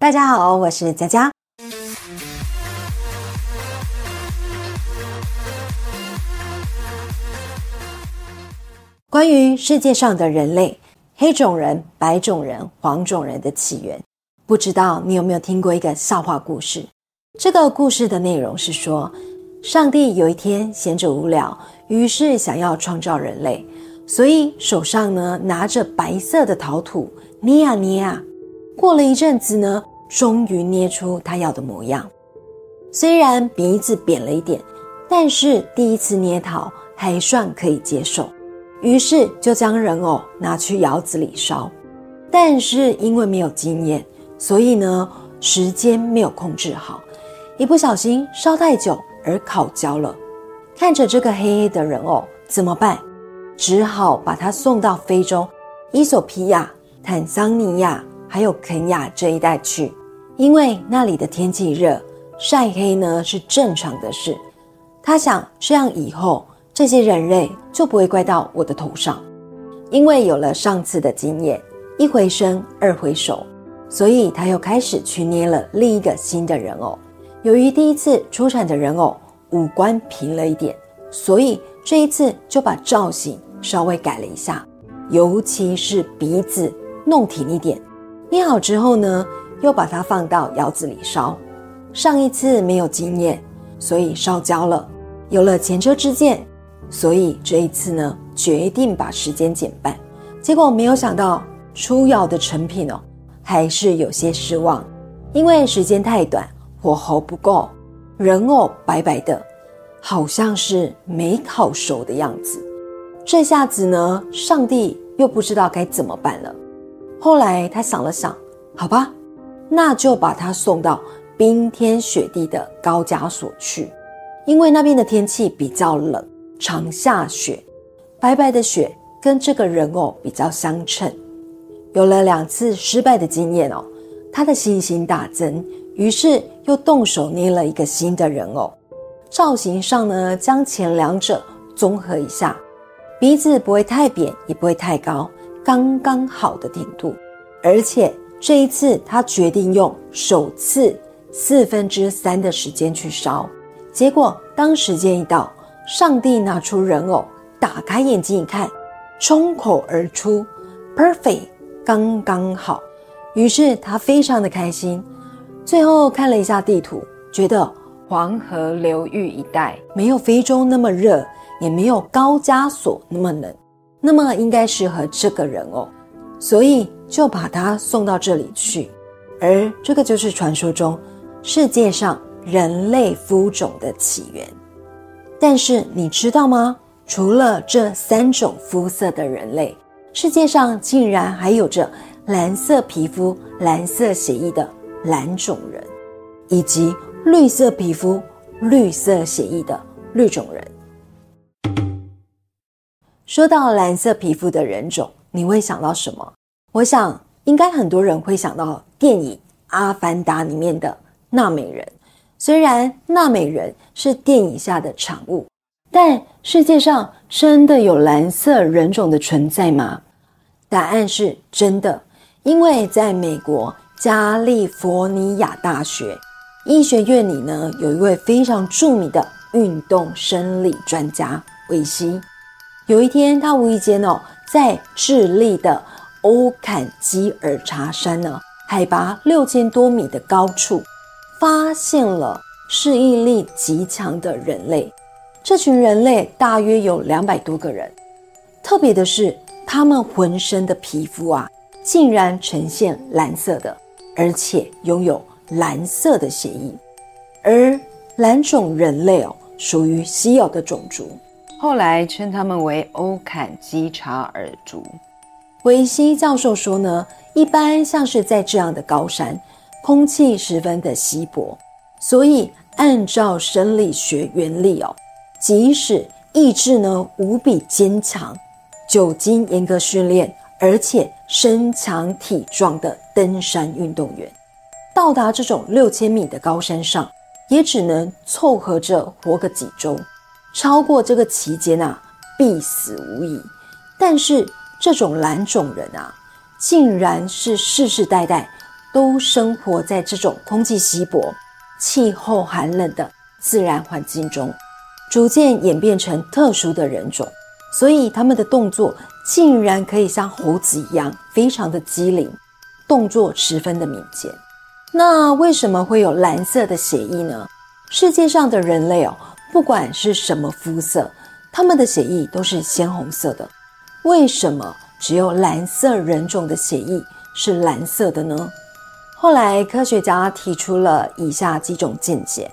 大家好，我是佳佳。关于世界上的人类，黑种人、白种人、黄种人的起源，不知道你有没有听过一个笑话故事？这个故事的内容是说，上帝有一天闲着无聊，于是想要创造人类，所以手上呢拿着白色的陶土捏啊捏啊，过了一阵子呢，终于捏出他要的模样。虽然鼻子扁了一点，但是第一次捏陶还算可以接受。于是就将人偶拿去窑子里烧，但是因为没有经验，所以呢时间没有控制好，一不小心烧太久而烤焦了。看着这个黑黑的人偶怎么办？只好把它送到非洲伊索皮亚、坦桑尼亚还有肯亚这一带去，因为那里的天气热，晒黑呢是正常的事。他想这样以后。这些人类就不会怪到我的头上，因为有了上次的经验，一回生二回熟，所以他又开始去捏了另一个新的人偶。由于第一次出产的人偶五官平了一点，所以这一次就把造型稍微改了一下，尤其是鼻子弄挺一点。捏好之后呢，又把它放到窑子里烧。上一次没有经验，所以烧焦了。有了前车之鉴。所以这一次呢，决定把时间减半，结果没有想到出窑的成品哦，还是有些失望，因为时间太短，火候不够，人偶白白的，好像是没烤熟的样子。这下子呢，上帝又不知道该怎么办了。后来他想了想，好吧，那就把他送到冰天雪地的高加索去，因为那边的天气比较冷。常下雪，白白的雪跟这个人偶比较相称。有了两次失败的经验哦，他的信心大增，于是又动手捏了一个新的人偶。造型上呢，将前两者综合一下，鼻子不会太扁，也不会太高，刚刚好的顶度。而且这一次他决定用首次四分之三的时间去烧，结果当时间一到。上帝拿出人偶，打开眼睛一看，冲口而出，perfect，刚刚好。于是他非常的开心。最后看了一下地图，觉得黄河流域一带没有非洲那么热，也没有高加索那么冷，那么应该适合这个人偶，所以就把它送到这里去。而这个就是传说中世界上人类肤种的起源。但是你知道吗？除了这三种肤色的人类，世界上竟然还有着蓝色皮肤、蓝色血液的蓝种人，以及绿色皮肤、绿色血液的绿种人。说到蓝色皮肤的人种，你会想到什么？我想，应该很多人会想到电影《阿凡达》里面的纳美人。虽然纳美人是电影下的产物，但世界上真的有蓝色人种的存在吗？答案是真的，因为在美国加利福尼亚大学医学院里呢，有一位非常著名的运动生理专家韦西。有一天，他无意间哦，在智利的欧坎基尔查山呢，海拔六千多米的高处。发现了适应力极强的人类，这群人类大约有两百多个人。特别的是，他们浑身的皮肤啊，竟然呈现蓝色的，而且拥有蓝色的血液。而蓝种人类哦，属于稀有的种族，后来称他们为欧坎基查尔族。维西教授说呢，一般像是在这样的高山。空气十分的稀薄，所以按照生理学原理哦，即使意志呢无比坚强，久经严格训练，而且身强体壮的登山运动员，到达这种六千米的高山上，也只能凑合着活个几周，超过这个期间啊，必死无疑。但是这种蓝种人啊，竟然是世世代代。都生活在这种空气稀薄、气候寒冷的自然环境中，逐渐演变成特殊的人种，所以他们的动作竟然可以像猴子一样，非常的机灵，动作十分的敏捷。那为什么会有蓝色的血液呢？世界上的人类哦，不管是什么肤色，他们的血液都是鲜红色的。为什么只有蓝色人种的血液是蓝色的呢？后来科学家提出了以下几种见解：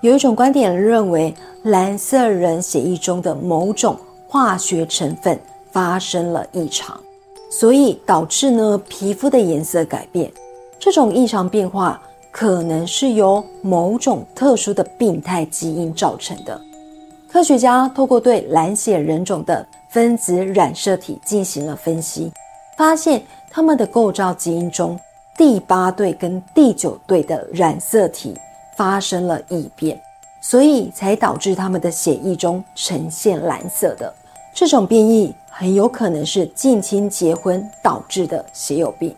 有一种观点认为，蓝色人血液中的某种化学成分发生了异常，所以导致呢皮肤的颜色改变。这种异常变化可能是由某种特殊的病态基因造成的。科学家透过对蓝血人种的分子染色体进行了分析，发现他们的构造基因中第八对跟第九对的染色体发生了异变，所以才导致他们的血液中呈现蓝色的。这种变异很有可能是近亲结婚导致的血友病。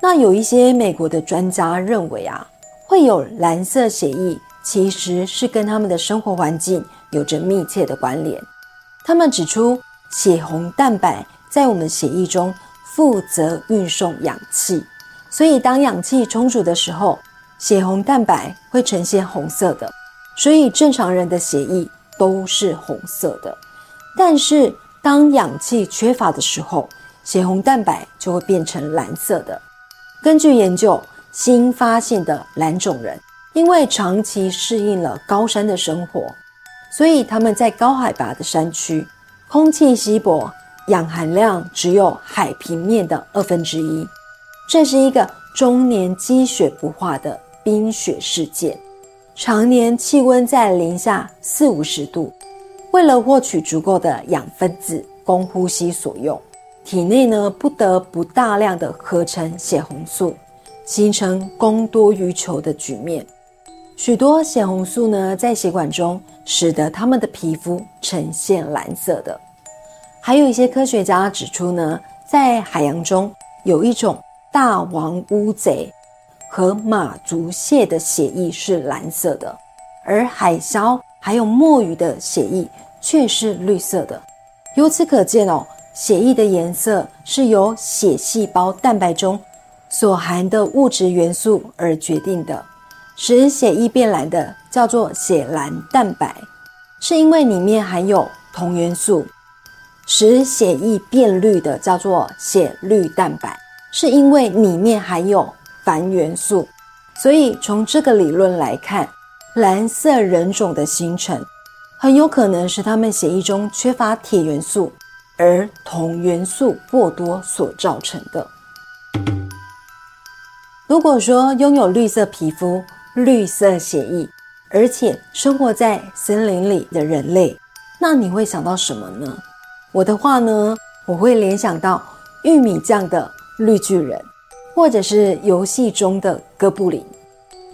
那有一些美国的专家认为啊，会有蓝色血液，其实是跟他们的生活环境有着密切的关联。他们指出，血红蛋白在我们血液中负责运送氧气，所以当氧气充足的时候，血红蛋白会呈现红色的。所以正常人的血液都是红色的，但是当氧气缺乏的时候，血红蛋白就会变成蓝色的。根据研究，新发现的蓝种人因为长期适应了高山的生活，所以他们在高海拔的山区，空气稀薄，氧含量只有海平面的二分之一。这是一个终年积雪不化的冰雪世界，常年气温在零下四五十度。为了获取足够的氧分子供呼吸所用。体内呢不得不大量的合成血红素，形成供多于求的局面。许多血红素呢在血管中，使得他们的皮肤呈现蓝色的。还有一些科学家指出呢，在海洋中有一种大王乌贼和马足蟹的血液是蓝色的，而海鸮还有墨鱼的血液却是绿色的。由此可见哦。血液的颜色是由血细胞蛋白中所含的物质元素而决定的。使血液变蓝的叫做血蓝蛋白，是因为里面含有铜元素；使血液变绿的叫做血绿蛋白，是因为里面含有钒元素。所以从这个理论来看，蓝色人种的形成很有可能是他们血液中缺乏铁元素。而铜元素过多所造成的。如果说拥有绿色皮肤、绿色血液，而且生活在森林里的人类，那你会想到什么呢？我的话呢，我会联想到玉米酱的绿巨人，或者是游戏中的哥布林。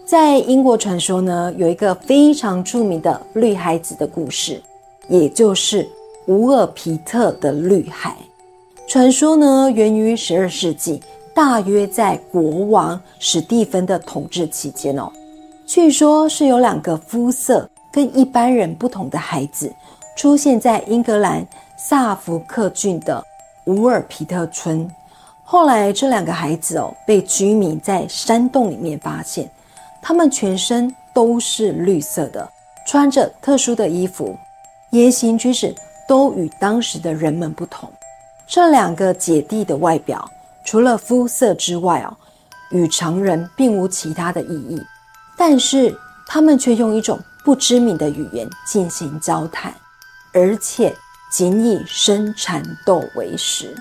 在英国传说呢，有一个非常著名的绿孩子的故事，也就是。乌尔皮特的绿海传说呢，源于十二世纪，大约在国王史蒂芬的统治期间哦。据说是有两个肤色跟一般人不同的孩子，出现在英格兰萨福克郡的乌尔皮特村。后来这两个孩子哦，被居民在山洞里面发现，他们全身都是绿色的，穿着特殊的衣服，言行举止。都与当时的人们不同。这两个姐弟的外表，除了肤色之外哦，与常人并无其他的意义。但是他们却用一种不知名的语言进行交谈，而且仅以生蚕豆为食。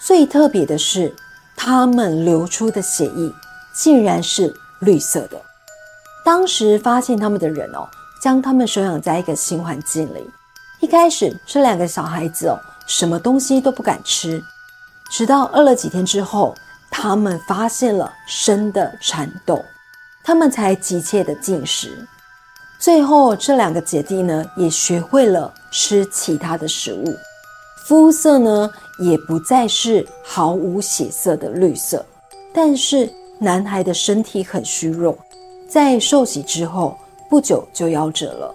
最特别的是，他们流出的血液竟然是绿色的。当时发现他们的人哦，将他们收养在一个新环境里。一开始，这两个小孩子哦，什么东西都不敢吃，直到饿了几天之后，他们发现了生的蚕豆，他们才急切的进食。最后，这两个姐弟呢，也学会了吃其他的食物，肤色呢，也不再是毫无血色的绿色，但是男孩的身体很虚弱，在受洗之后不久就夭折了。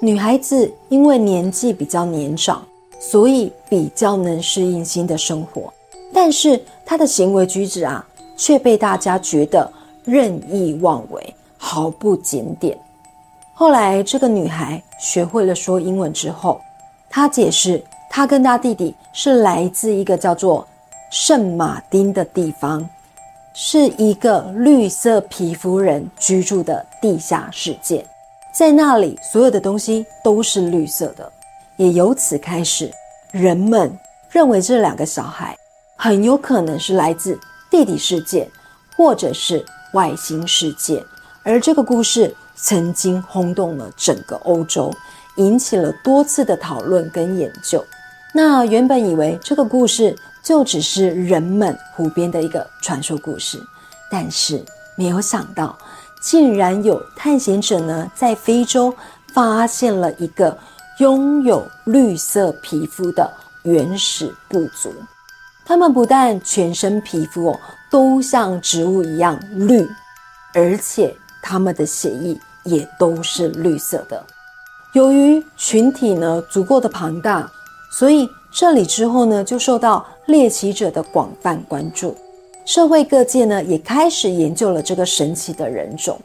女孩子因为年纪比较年长，所以比较能适应新的生活，但是她的行为举止啊，却被大家觉得任意妄为，毫不检点。后来，这个女孩学会了说英文之后，她解释，她跟她弟弟是来自一个叫做圣马丁的地方，是一个绿色皮肤人居住的地下世界。在那里，所有的东西都是绿色的，也由此开始，人们认为这两个小孩很有可能是来自地底世界，或者是外星世界。而这个故事曾经轰动了整个欧洲，引起了多次的讨论跟研究。那原本以为这个故事就只是人们胡编的一个传说故事，但是没有想到。竟然有探险者呢，在非洲发现了一个拥有绿色皮肤的原始部族。他们不但全身皮肤哦都像植物一样绿，而且他们的血液也都是绿色的。由于群体呢足够的庞大，所以这里之后呢就受到猎奇者的广泛关注。社会各界呢也开始研究了这个神奇的人种。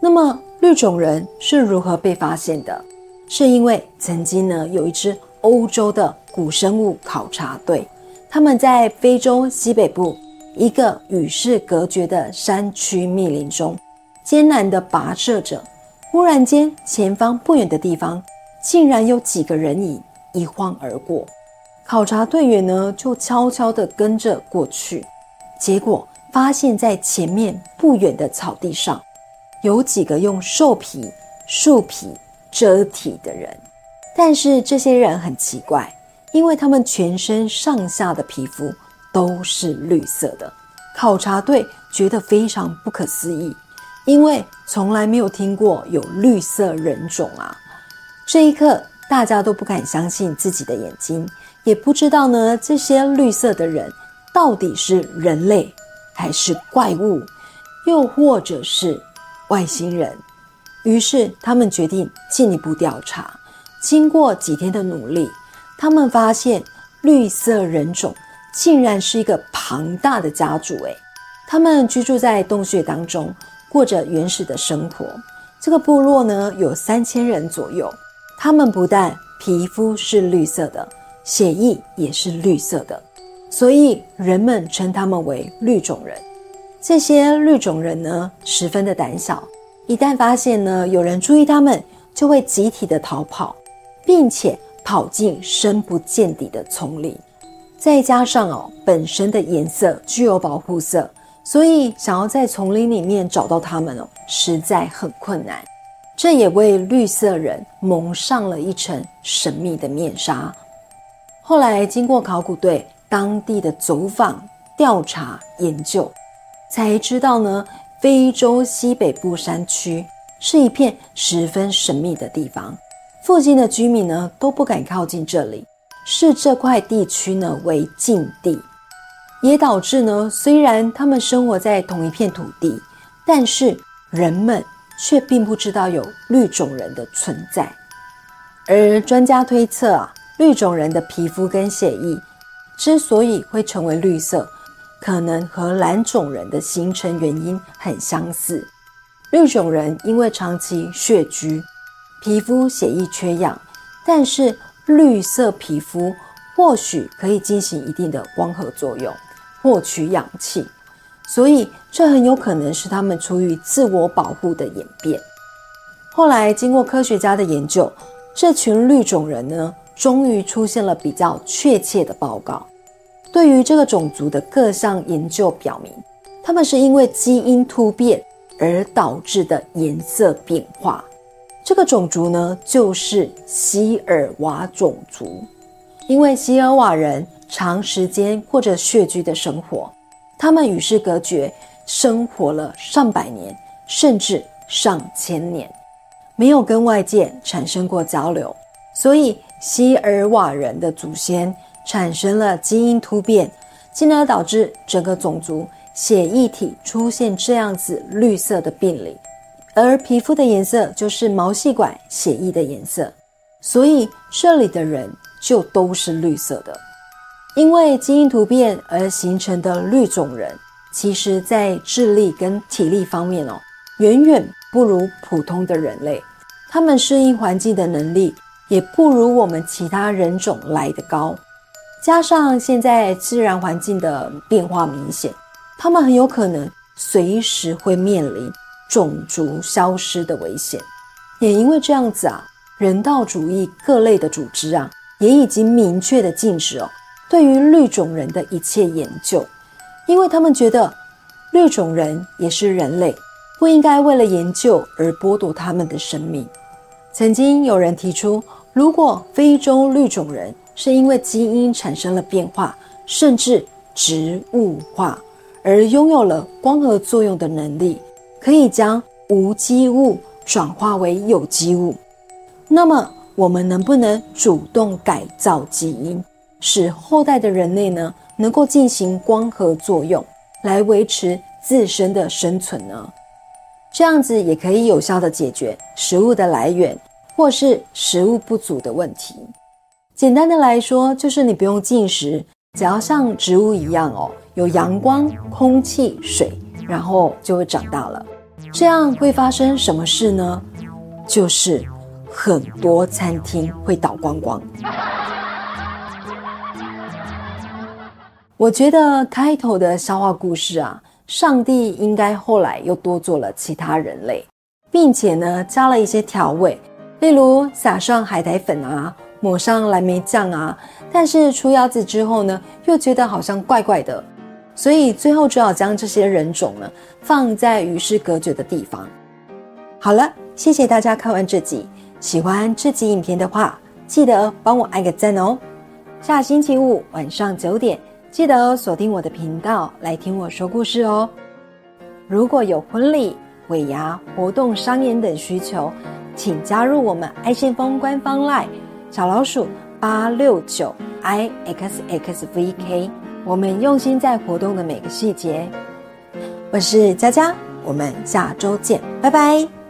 那么绿种人是如何被发现的？是因为曾经呢有一支欧洲的古生物考察队，他们在非洲西北部一个与世隔绝的山区密林中艰难地跋涉着。忽然间，前方不远的地方竟然有几个人影一晃而过。考察队员呢就悄悄地跟着过去。结果发现，在前面不远的草地上，有几个用兽皮、树皮遮体的人。但是这些人很奇怪，因为他们全身上下的皮肤都是绿色的。考察队觉得非常不可思议，因为从来没有听过有绿色人种啊！这一刻，大家都不敢相信自己的眼睛，也不知道呢，这些绿色的人。到底是人类还是怪物，又或者是外星人？于是他们决定进一步调查。经过几天的努力，他们发现绿色人种竟然是一个庞大的家族。诶，他们居住在洞穴当中，过着原始的生活。这个部落呢，有三千人左右。他们不但皮肤是绿色的，血液也是绿色的。所以人们称他们为绿种人。这些绿种人呢，十分的胆小，一旦发现呢有人注意他们，就会集体的逃跑，并且跑进深不见底的丛林。再加上哦，本身的颜色具有保护色，所以想要在丛林里面找到它们哦，实在很困难。这也为绿色人蒙上了一层神秘的面纱。后来经过考古队。当地的走访、调查、研究，才知道呢，非洲西北部山区是一片十分神秘的地方，附近的居民呢都不敢靠近这里，视这块地区呢为禁地，也导致呢，虽然他们生活在同一片土地，但是人们却并不知道有绿种人的存在。而专家推测啊，绿种人的皮肤跟血液。之所以会成为绿色，可能和蓝种人的形成原因很相似。绿种人因为长期血居，皮肤血液缺氧，但是绿色皮肤或许可以进行一定的光合作用，获取氧气，所以这很有可能是他们出于自我保护的演变。后来经过科学家的研究，这群绿种人呢，终于出现了比较确切的报告。对于这个种族的各项研究表明，他们是因为基因突变而导致的颜色变化。这个种族呢，就是希尔瓦种族。因为希尔瓦人长时间过着穴居的生活，他们与世隔绝，生活了上百年，甚至上千年，没有跟外界产生过交流，所以希尔瓦人的祖先。产生了基因突变，进而导致整个种族血液体出现这样子绿色的病理，而皮肤的颜色就是毛细管血液的颜色，所以这里的人就都是绿色的。因为基因突变而形成的绿种人，其实在智力跟体力方面哦，远远不如普通的人类，他们适应环境的能力也不如我们其他人种来得高。加上现在自然环境的变化明显。他们很有可能随时会面临种族消失的危险，也因为这样子啊，人道主义各类的组织啊，也已经明确的禁止哦，对于绿种人的一切研究，因为他们觉得绿种人也是人类，不应该为了研究而剥夺他们的生命。曾经有人提出，如果非洲绿种人是因为基因产生了变化，甚至植物化。而拥有了光合作用的能力，可以将无机物转化为有机物。那么，我们能不能主动改造基因，使后代的人类呢能够进行光合作用，来维持自身的生存呢？这样子也可以有效的解决食物的来源或是食物不足的问题。简单的来说，就是你不用进食，只要像植物一样哦。有阳光、空气、水，然后就会长大了。这样会发生什么事呢？就是很多餐厅会倒光光。我觉得开头的消化故事啊，上帝应该后来又多做了其他人类，并且呢加了一些调味，例如撒上海苔粉啊，抹上蓝莓酱啊。但是出腰子之后呢，又觉得好像怪怪的。所以最后只好将这些人种呢放在与世隔绝的地方。好了，谢谢大家看完这集，喜欢这集影片的话，记得帮我按个赞哦。下星期五晚上九点，记得锁定我的频道来听我说故事哦。如果有婚礼、尾牙、活动、商演等需求，请加入我们爱信封官方 LINE 小老鼠八六九 i x x v k。我们用心在活动的每个细节。我是佳佳，我们下周见，拜拜。